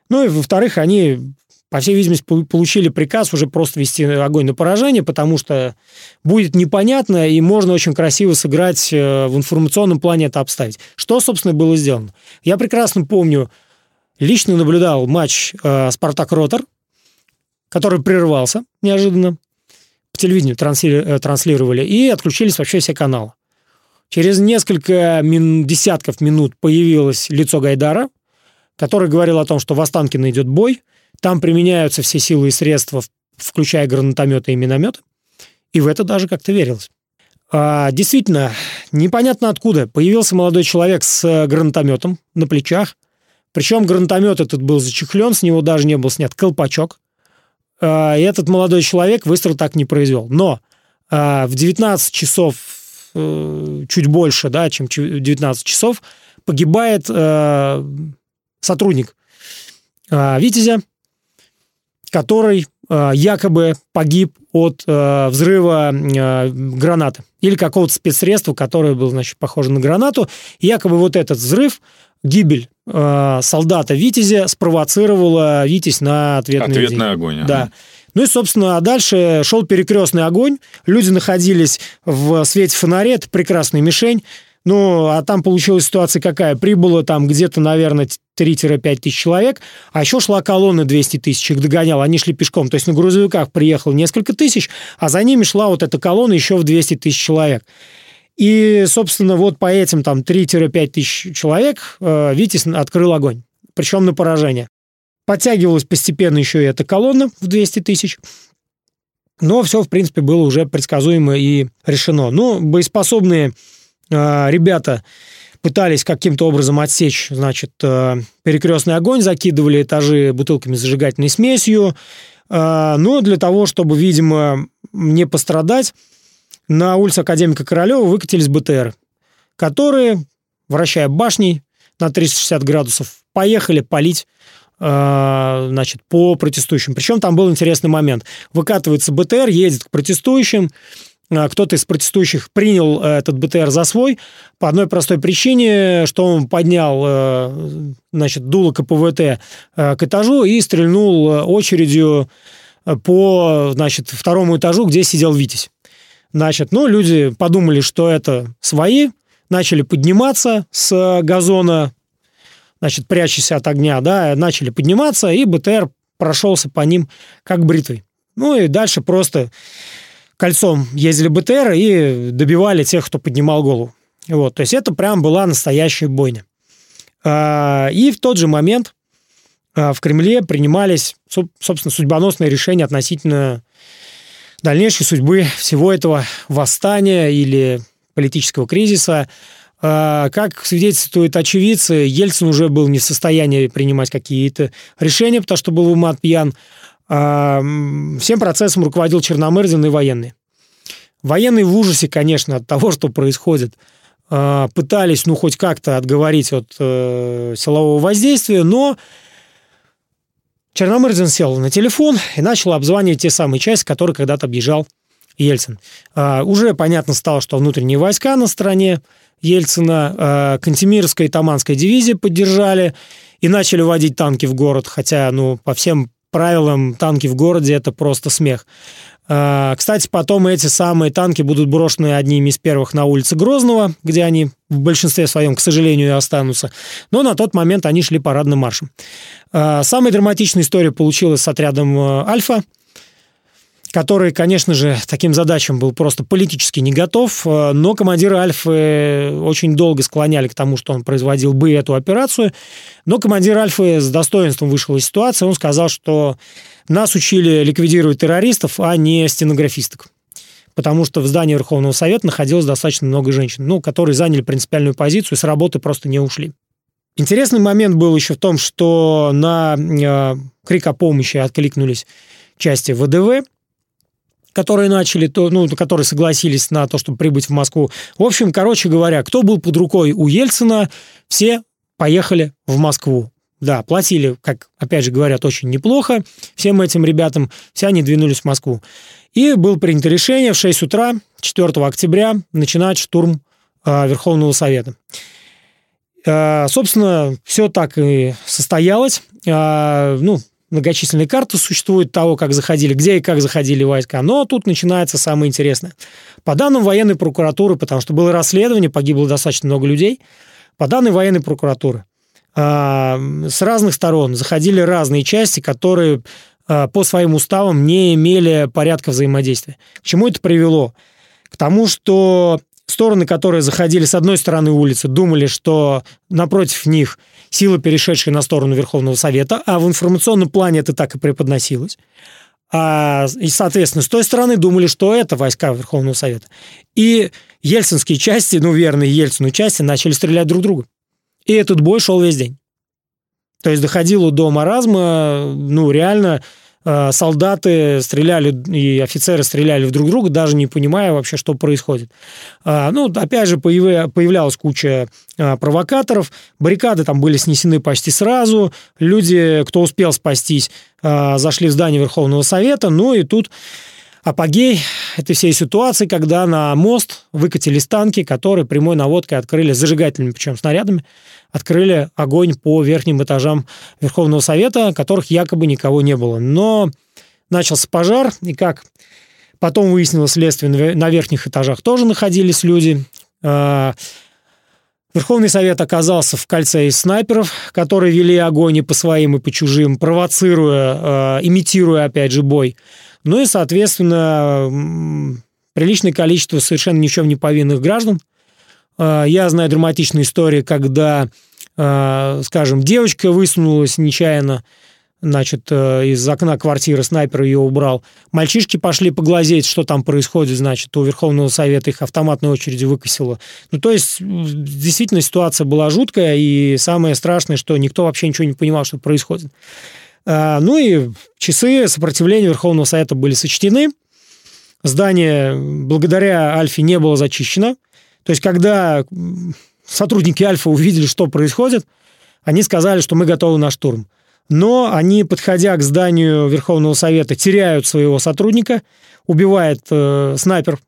Ну и, во-вторых, они, по всей видимости, получили приказ уже просто вести огонь на поражение, потому что будет непонятно, и можно очень красиво сыграть э, в информационном плане это обставить. Что, собственно, было сделано? Я прекрасно помню, лично наблюдал матч э, «Спартак-Ротор», который прервался неожиданно, по телевидению э, транслировали, и отключились вообще все каналы. Через несколько мин, десятков минут появилось лицо Гайдара, который говорил о том, что в Останкино идет бой, там применяются все силы и средства, включая гранатометы и минометы, и в это даже как-то верилось. А, действительно, непонятно откуда появился молодой человек с гранатометом на плечах, причем гранатомет этот был зачехлен, с него даже не был снят колпачок, а, и этот молодой человек выстрел так не произвел. Но а, в 19 часов Э, чуть больше, да, чем 19 часов, погибает э, сотрудник э, Витязя, который якобы погиб от взрыва гранаты или какого-то спецсредства, которое было, значит, похоже на гранату. Якобы вот этот взрыв, гибель э, солдата Витязя спровоцировала Витязь на ответный, ответный огонь. Ага. Да. Ну и, собственно, а дальше шел перекрестный огонь. Люди находились в свете фонаря, это прекрасная мишень. Ну, а там получилась ситуация какая? Прибыло там где-то, наверное, 3-5 тысяч человек, а еще шла колонна 200 тысяч, их догонял, они шли пешком. То есть на грузовиках приехало несколько тысяч, а за ними шла вот эта колонна еще в 200 тысяч человек. И, собственно, вот по этим там 3-5 тысяч человек э, Витязь открыл огонь, причем на поражение. Подтягивалась постепенно еще и эта колонна в 200 тысяч. Но все, в принципе, было уже предсказуемо и решено. Ну, боеспособные э, ребята пытались каким-то образом отсечь, значит, э, перекрестный огонь, закидывали этажи бутылками с зажигательной смесью. Э, но для того, чтобы, видимо, не пострадать, на улице Академика Королева выкатились БТР, которые, вращая башней на 360 градусов, поехали палить Э, значит, по протестующим. Причем там был интересный момент. Выкатывается БТР, едет к протестующим, э, кто-то из протестующих принял э, этот БТР за свой по одной простой причине, что он поднял значит, дуло КПВТ к этажу и стрельнул очередью по значит, второму этажу, где сидел Витязь. Значит, ну, люди подумали, что это свои, начали подниматься с газона значит, прячась от огня, да, начали подниматься, и БТР прошелся по ним как бритвой. Ну и дальше просто кольцом ездили БТР и добивали тех, кто поднимал голову. Вот, то есть это прям была настоящая бойня. А, и в тот же момент а, в Кремле принимались, собственно, судьбоносные решения относительно дальнейшей судьбы всего этого восстания или политического кризиса. А, как свидетельствует очевидцы, Ельцин уже был не в состоянии принимать какие-то решения, потому что был в пьян. А, всем процессом руководил Черномырдин и военные. Военные в ужасе, конечно, от того, что происходит. А, пытались, ну, хоть как-то отговорить от э, силового воздействия, но Черномырдин сел на телефон и начал обзванивать те самые части, которые когда-то объезжал Ельцин. Уже понятно стало, что внутренние войска на стороне Ельцина, э, Кантемировская и Таманская дивизии поддержали и начали вводить танки в город, хотя, ну, по всем правилам танки в городе это просто смех. Э, кстати, потом эти самые танки будут брошены одними из первых на улице Грозного, где они в большинстве своем, к сожалению, и останутся. Но на тот момент они шли парадным маршем. Э, самая драматичная история получилась с отрядом «Альфа», который, конечно же, таким задачам был просто политически не готов, э, но командиры Альфы очень долго склоняли к тому, что он производил бы эту операцию, но командир Альфы с достоинством вышел из ситуации, он сказал, что нас учили ликвидировать террористов, а не стенографисток потому что в здании Верховного Совета находилось достаточно много женщин, ну, которые заняли принципиальную позицию и с работы просто не ушли. Интересный момент был еще в том, что на э, крик о помощи откликнулись части ВДВ, которые начали, то, ну, которые согласились на то, чтобы прибыть в Москву. В общем, короче говоря, кто был под рукой у Ельцина, все поехали в Москву. Да, платили, как опять же говорят, очень неплохо всем этим ребятам. Все они двинулись в Москву. И было принято решение в 6 утра 4 октября начинать штурм э, Верховного Совета. Э, собственно, все так и состоялось. Э, ну, многочисленные карты существуют того, как заходили, где и как заходили войска. Но тут начинается самое интересное. По данным военной прокуратуры, потому что было расследование, погибло достаточно много людей, по данным военной прокуратуры, с разных сторон заходили разные части, которые по своим уставам не имели порядка взаимодействия. К чему это привело? К тому, что стороны, которые заходили с одной стороны улицы, думали, что напротив них силы, перешедшие на сторону Верховного Совета, а в информационном плане это так и преподносилось. А, и, соответственно, с той стороны думали, что это войска Верховного Совета. И ельцинские части, ну, верные Ельцину части, начали стрелять друг друга. И этот бой шел весь день. То есть доходило до маразма, ну, реально солдаты стреляли и офицеры стреляли в друг друга, даже не понимая вообще, что происходит. Э, ну, опять же, появлялась куча э, провокаторов, баррикады там были снесены почти сразу, люди, кто успел спастись, зашли в здание Верховного Совета, ну и тут апогей этой всей ситуации, когда на мост выкатились танки, которые прямой наводкой открыли, зажигательными причем снарядами, открыли огонь по верхним этажам Верховного Совета, которых якобы никого не было. Но начался пожар, и как потом выяснилось следствие, на верхних этажах тоже находились люди. А, Верховный Совет оказался в кольце из снайперов, которые вели огонь и по своим, и по чужим, провоцируя, а, имитируя, опять же, бой. Ну и, соответственно, приличное количество совершенно ни в чем не повинных граждан – а, я знаю драматичные истории, когда, а, скажем, девочка высунулась нечаянно, значит, э, из окна квартиры снайпер ее убрал. Мальчишки пошли поглазеть, что там происходит, значит, у Верховного Совета их автоматной очереди выкосило. Ну, то есть, действительно, ситуация была жуткая, и самое страшное, что никто вообще ничего не понимал, что происходит. А, ну и часы сопротивления Верховного Совета были сочтены. Здание благодаря Альфе не было зачищено. То есть, когда сотрудники Альфа увидели, что происходит, они сказали, что мы готовы на штурм. Но они, подходя к зданию Верховного Совета, теряют своего сотрудника, убивает э, снайпер.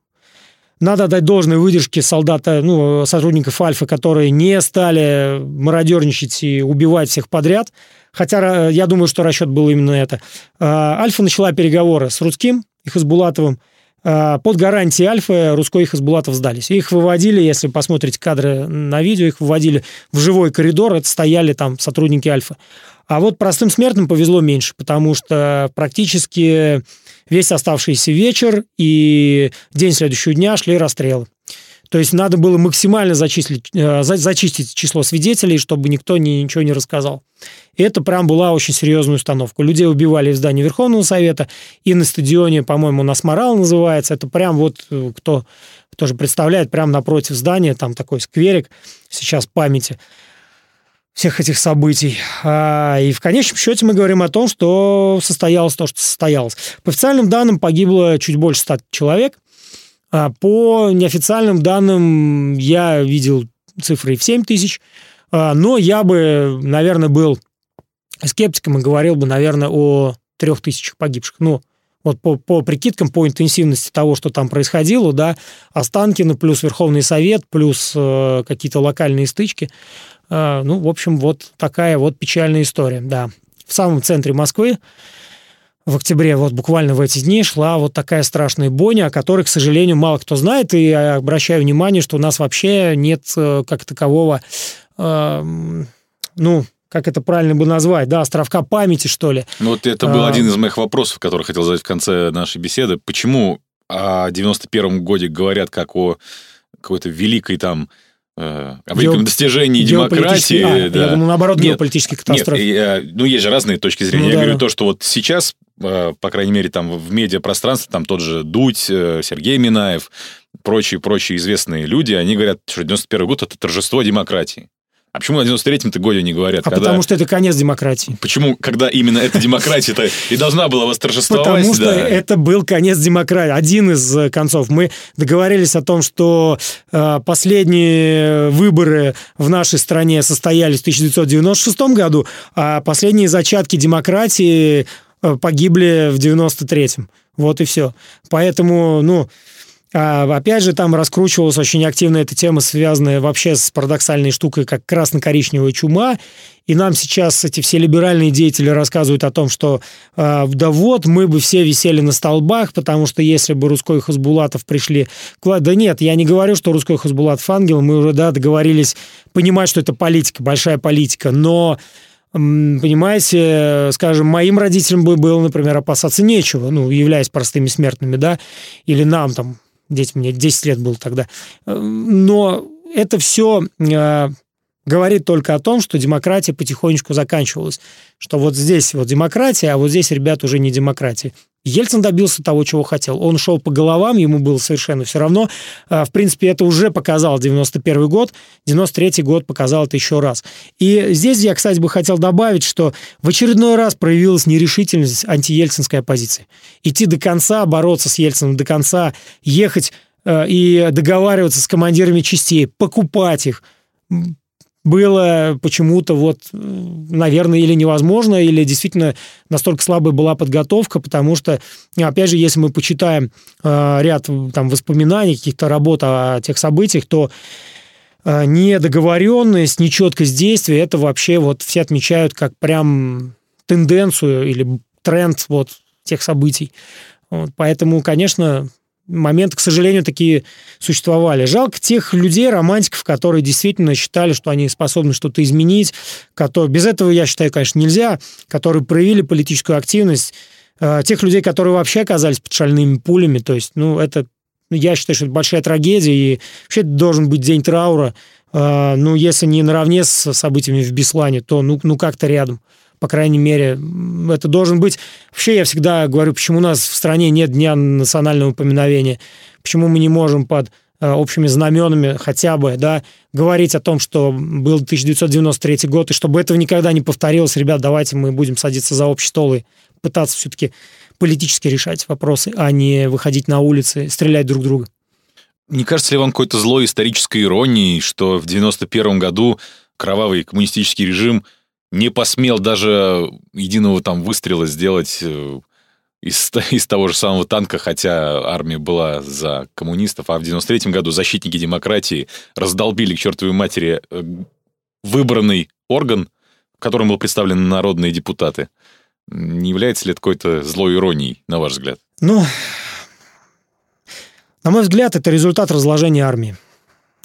Надо дать должной выдержке солдата, ну, сотрудников Альфа, которые не стали мародерничать и убивать всех подряд. Хотя я думаю, что расчет был именно это. Э, Альфа начала переговоры с Рудским и Хасбулатовым. А, под гарантией Альфа Русской и Хасбулатов сдались. Их выводили, если посмотрите кадры на видео, их выводили в живой коридор, это стояли там сотрудники Альфа. А вот простым смертным повезло меньше, потому что практически весь оставшийся вечер и день следующего дня шли расстрелы. То есть надо было максимально зачислить, э, зачистить число свидетелей, чтобы никто ни, ничего не рассказал. И это прям была очень серьезная установка. Людей убивали в здании Верховного Совета и на стадионе, по-моему, у нас Морал называется. Это прям вот э, кто тоже представляет, прям напротив здания, там такой скверик сейчас памяти всех этих событий. А, и в конечном счете мы говорим о том, что состоялось то, что состоялось. По официальным данным погибло чуть больше 100 человек. А по неофициальным данным я видел цифры в 7 тысяч, а, но я бы, наверное, был скептиком и говорил бы, наверное, о трех тысячах погибших. Ну, вот по, по прикидкам, по интенсивности того, что там происходило, да, Останкино плюс Верховный Совет, плюс э, какие-то локальные стычки. Э, ну, в общем, вот такая вот печальная история, да. В самом центре Москвы в октябре, вот буквально в эти дни, шла вот такая страшная бойня, о которой, к сожалению, мало кто знает, и обращаю внимание, что у нас вообще нет э, как такового, э, ну, как это правильно бы назвать, да, островка памяти, что ли. Ну, вот это был а... один из моих вопросов, который хотел задать в конце нашей беседы. Почему о 91-м годе говорят как о какой-то великой там о великом Гео... достижении демократии. А, да. Я думаю, наоборот, нет, геополитические катастрофы. Нет, я, ну, есть же разные точки зрения. Ну, я да, говорю то, что вот сейчас, э, по крайней мере, там в медиапространстве, там тот же Дудь, э, Сергей Минаев, прочие-прочие известные люди, они говорят, что 91 год – это торжество демократии. А почему о 93-м-то годе не говорят? А когда... потому что это конец демократии. Почему, когда именно эта демократия-то и должна была восторжествовать? Потому что да. это был конец демократии, один из э, концов. Мы договорились о том, что э, последние выборы в нашей стране состоялись в 1996 году, а последние зачатки демократии э, погибли в 93-м. Вот и все. Поэтому, ну, опять же, там раскручивалась очень активно эта тема, связанная вообще с парадоксальной штукой, как красно-коричневая чума. И нам сейчас эти все либеральные деятели рассказывают о том, что э, да вот, мы бы все висели на столбах, потому что если бы Русской Хасбулатов пришли... Да нет, я не говорю, что Русской Хасбулатов ангел, мы уже, да, договорились понимать, что это политика, большая политика, но понимаете, скажем, моим родителям бы было, например, опасаться нечего, ну, являясь простыми смертными, да, или нам там, детям, мне 10 лет было тогда. Но это все э, говорит только о том, что демократия потихонечку заканчивалась. Что вот здесь вот демократия, а вот здесь, ребят, уже не демократия. Ельцин добился того, чего хотел. Он шел по головам, ему было совершенно все равно. А, в принципе, это уже показал 91 год, 93 год показал это еще раз. И здесь я, кстати, бы хотел добавить, что в очередной раз проявилась нерешительность антиельцинской оппозиции. Идти до конца, бороться с Ельцином до конца, ехать э, и договариваться с командирами частей, покупать их, было почему-то вот, наверное, или невозможно, или действительно настолько слабая была подготовка, потому что, опять же, если мы почитаем э, ряд там воспоминаний, каких-то работ о тех событиях, то э, недоговоренность, нечеткость действия, это вообще вот все отмечают как прям тенденцию или тренд вот тех событий. Вот, поэтому, конечно, моменты, к сожалению, такие существовали. Жалко тех людей, романтиков, которые действительно считали, что они способны что-то изменить. Которые... Без этого, я считаю, конечно, нельзя. Которые проявили политическую активность. Э, тех людей, которые вообще оказались под шальными пулями. То есть, ну, это... Я считаю, что это большая трагедия. И вообще это должен быть день траура. Э, ну, если не наравне с событиями в Беслане, то ну, ну как-то рядом по крайней мере, это должен быть... Вообще я всегда говорю, почему у нас в стране нет Дня национального поминовения, почему мы не можем под э, общими знаменами хотя бы, да, говорить о том, что был 1993 год, и чтобы этого никогда не повторилось, ребят, давайте мы будем садиться за общий стол и пытаться все-таки политически решать вопросы, а не выходить на улицы, стрелять друг друга. Не кажется ли вам какой-то злой исторической иронией, что в 91 году кровавый коммунистический режим – не посмел даже единого там выстрела сделать э, из, из того же самого танка, хотя армия была за коммунистов, а в 93 году защитники демократии раздолбили к чертовой матери э, выбранный орган, в котором был представлены народные депутаты. Не является ли это какой-то злой иронией, на ваш взгляд? Ну, на мой взгляд, это результат разложения армии.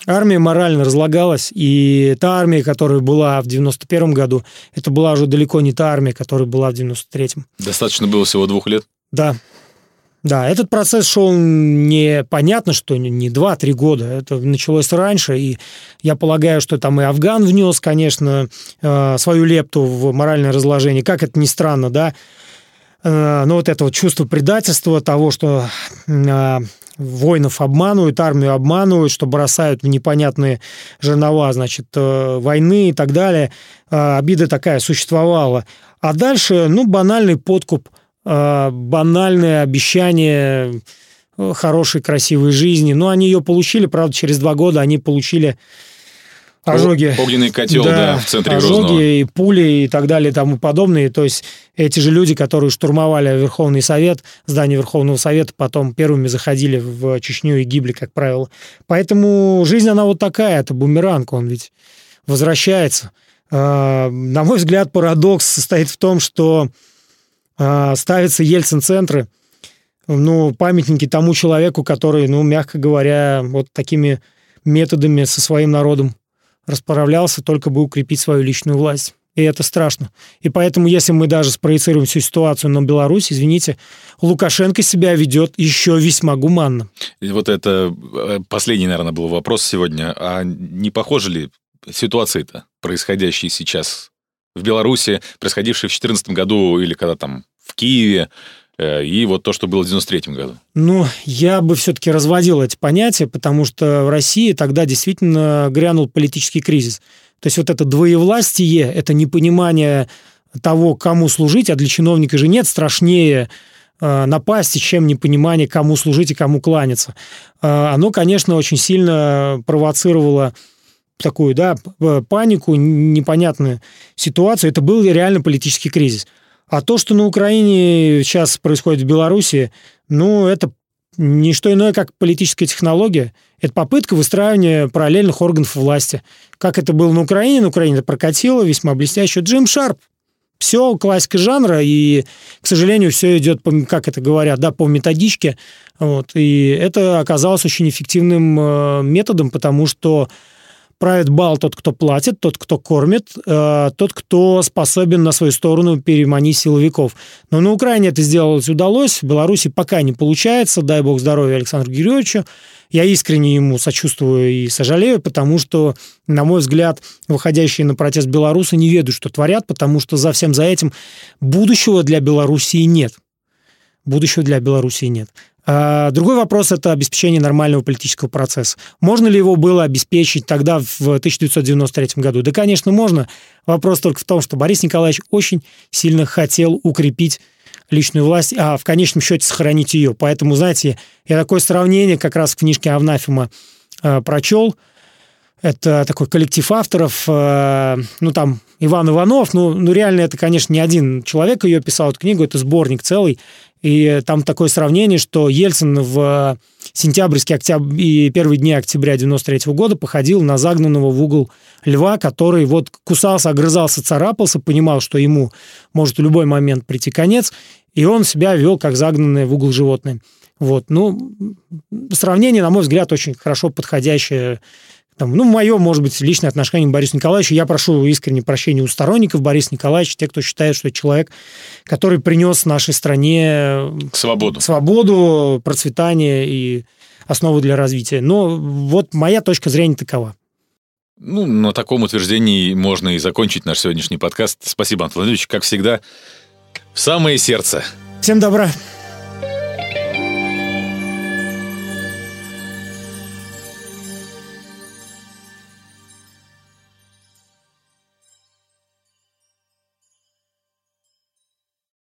Армия морально разлагалась, и та армия, которая была в 91 году, это была уже далеко не та армия, которая была в 93-м. Достаточно было всего двух лет? Да. Да, этот процесс шел непонятно, что не 2-3 года, это началось раньше, и я полагаю, что там и Афган внес, конечно, э, свою лепту в моральное разложение, как это ни странно, да, э, но вот это вот чувство предательства, того, что э, воинов обманывают, армию обманывают, что бросают в непонятные жернова, значит, э, войны и так далее. Э, обида такая существовала. А дальше, ну, банальный подкуп, э, банальное обещание хорошей, красивой жизни. Но они ее получили, правда, через два года они получили ожоги. Огненный котел, да, да в центре ожоги Грозного. и пули и так далее и тому подобное. То есть эти же люди, которые штурмовали Верховный Совет, здание Верховного Совета, потом первыми заходили в Чечню и гибли, как правило. Поэтому жизнь, она вот такая, это бумеранг, он ведь возвращается. А, на мой взгляд, парадокс состоит в том, что а, ставятся Ельцин-центры, ну, памятники тому человеку, который, ну, мягко говоря, вот такими методами со своим народом расправлялся, только бы укрепить свою личную власть. И это страшно. И поэтому, если мы даже спроецируем всю ситуацию на Беларусь, извините, Лукашенко себя ведет еще весьма гуманно. И вот это э, последний, наверное, был вопрос сегодня. А не похожи ли ситуации-то, происходящие сейчас в Беларуси, происходившие в 2014 году или когда там в Киеве, и вот то, что было в 93 году? Ну, я бы все-таки разводил эти понятия, потому что в России тогда действительно грянул политический кризис. То есть вот это двоевластие, это непонимание того, кому служить, а для чиновника же нет страшнее э, напасти, чем непонимание, кому служить и кому кланяться. Э, оно, конечно, очень сильно провоцировало такую, да, панику, непонятную ситуацию. Это был реально политический кризис. А то, что на Украине сейчас происходит в Беларуси, ну, это не что иное, как политическая технология. Это попытка выстраивания параллельных органов власти. Как это было на Украине, на Украине это прокатило весьма блестяще. Джим Шарп. Все классика жанра, и, к сожалению, все идет, по, как это говорят, да, по методичке. Вот. И это оказалось очень эффективным э, методом, потому что правит бал тот, кто платит, тот, кто кормит, э, тот, кто способен на свою сторону переманить силовиков. Но на Украине это сделать удалось, в Беларуси пока не получается, дай бог здоровья Александру Георгиевичу. Я искренне ему сочувствую и сожалею, потому что, на мой взгляд, выходящие на протест белорусы не ведают, что творят, потому что за всем за этим будущего для Белоруссии нет. Будущего для Белоруссии нет. А, другой вопрос – это обеспечение нормального политического процесса. Можно ли его было обеспечить тогда, в 1993 году? Да, конечно, можно. Вопрос только в том, что Борис Николаевич очень сильно хотел укрепить личную власть, а в конечном счете сохранить ее. Поэтому, знаете, я такое сравнение как раз в книжке Авнафима э, прочел. Это такой коллектив авторов, э, ну, там, Иван Иванов, ну, ну, реально это, конечно, не один человек ее писал, эту книгу, это сборник целый, и там такое сравнение, что Ельцин в сентябрьские октябрь, и первые дни октября 93 года походил на загнанного в угол льва, который вот кусался, огрызался, царапался, понимал, что ему может в любой момент прийти конец, и он себя вел как загнанное в угол животное. Вот, ну, сравнение, на мой взгляд, очень хорошо подходящее там, ну, мое, может быть, личное отношение к Борису Николаевичу. Я прошу искренне прощения у сторонников Бориса Николаевича, те, кто считает, что это человек, который принес нашей стране свободу, свободу процветание и основу для развития. Но вот моя точка зрения такова. Ну, на таком утверждении можно и закончить наш сегодняшний подкаст. Спасибо, Антон Владимирович, как всегда, в самое сердце. Всем добра.